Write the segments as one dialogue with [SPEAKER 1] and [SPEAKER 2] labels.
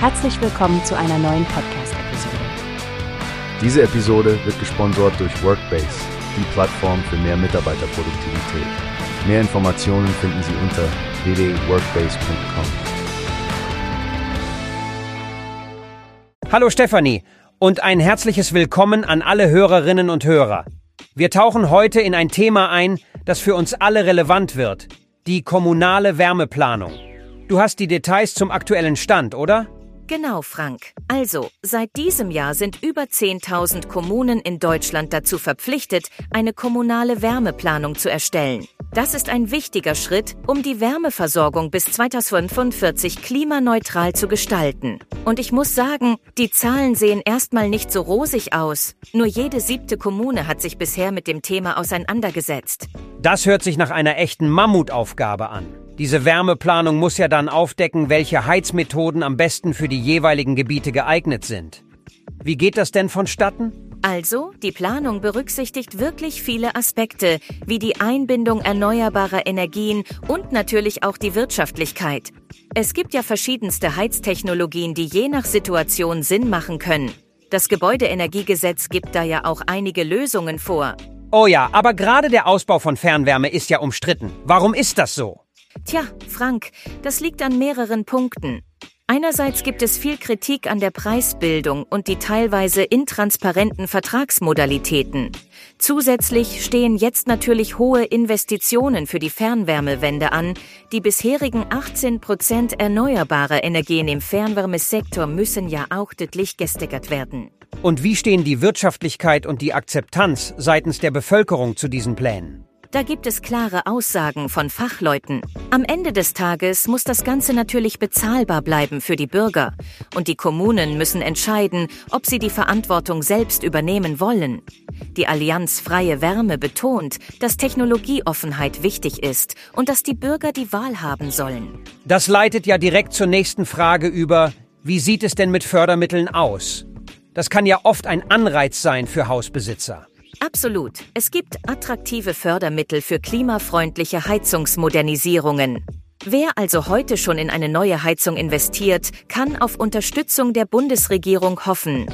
[SPEAKER 1] Herzlich willkommen zu einer neuen Podcast-Episode.
[SPEAKER 2] Diese Episode wird gesponsert durch Workbase, die Plattform für mehr Mitarbeiterproduktivität. Mehr Informationen finden Sie unter www.workbase.com.
[SPEAKER 3] Hallo Stefanie und ein herzliches Willkommen an alle Hörerinnen und Hörer. Wir tauchen heute in ein Thema ein, das für uns alle relevant wird, die kommunale Wärmeplanung. Du hast die Details zum aktuellen Stand, oder?
[SPEAKER 4] Genau, Frank. Also, seit diesem Jahr sind über 10.000 Kommunen in Deutschland dazu verpflichtet, eine kommunale Wärmeplanung zu erstellen. Das ist ein wichtiger Schritt, um die Wärmeversorgung bis 2045 klimaneutral zu gestalten. Und ich muss sagen, die Zahlen sehen erstmal nicht so rosig aus. Nur jede siebte Kommune hat sich bisher mit dem Thema auseinandergesetzt.
[SPEAKER 3] Das hört sich nach einer echten Mammutaufgabe an. Diese Wärmeplanung muss ja dann aufdecken, welche Heizmethoden am besten für die jeweiligen Gebiete geeignet sind. Wie geht das denn vonstatten?
[SPEAKER 4] Also, die Planung berücksichtigt wirklich viele Aspekte, wie die Einbindung erneuerbarer Energien und natürlich auch die Wirtschaftlichkeit. Es gibt ja verschiedenste Heiztechnologien, die je nach Situation Sinn machen können. Das Gebäudeenergiegesetz gibt da ja auch einige Lösungen vor.
[SPEAKER 3] Oh ja, aber gerade der Ausbau von Fernwärme ist ja umstritten. Warum ist das so?
[SPEAKER 4] Tja, Frank, das liegt an mehreren Punkten. Einerseits gibt es viel Kritik an der Preisbildung und die teilweise intransparenten Vertragsmodalitäten. Zusätzlich stehen jetzt natürlich hohe Investitionen für die Fernwärmewende an. Die bisherigen 18 Prozent erneuerbarer Energien im Fernwärmesektor müssen ja auch deutlich gesteigert werden.
[SPEAKER 3] Und wie stehen die Wirtschaftlichkeit und die Akzeptanz seitens der Bevölkerung zu diesen Plänen?
[SPEAKER 4] Da gibt es klare Aussagen von Fachleuten. Am Ende des Tages muss das Ganze natürlich bezahlbar bleiben für die Bürger. Und die Kommunen müssen entscheiden, ob sie die Verantwortung selbst übernehmen wollen. Die Allianz Freie Wärme betont, dass Technologieoffenheit wichtig ist und dass die Bürger die Wahl haben sollen.
[SPEAKER 3] Das leitet ja direkt zur nächsten Frage über, wie sieht es denn mit Fördermitteln aus? Das kann ja oft ein Anreiz sein für Hausbesitzer.
[SPEAKER 4] Absolut. Es gibt attraktive Fördermittel für klimafreundliche Heizungsmodernisierungen. Wer also heute schon in eine neue Heizung investiert, kann auf Unterstützung der Bundesregierung hoffen.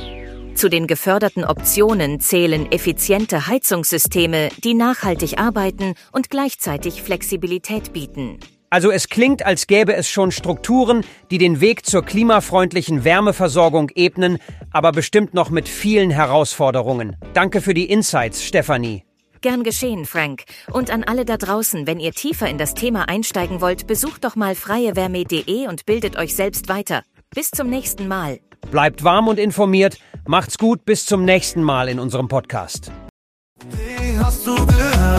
[SPEAKER 4] Zu den geförderten Optionen zählen effiziente Heizungssysteme, die nachhaltig arbeiten und gleichzeitig Flexibilität bieten.
[SPEAKER 3] Also es klingt, als gäbe es schon Strukturen, die den Weg zur klimafreundlichen Wärmeversorgung ebnen, aber bestimmt noch mit vielen Herausforderungen. Danke für die Insights, Stefanie.
[SPEAKER 4] Gern geschehen, Frank. Und an alle da draußen, wenn ihr tiefer in das Thema einsteigen wollt, besucht doch mal freiewärme.de und bildet euch selbst weiter. Bis zum nächsten Mal.
[SPEAKER 3] Bleibt warm und informiert. Macht's gut. Bis zum nächsten Mal in unserem Podcast.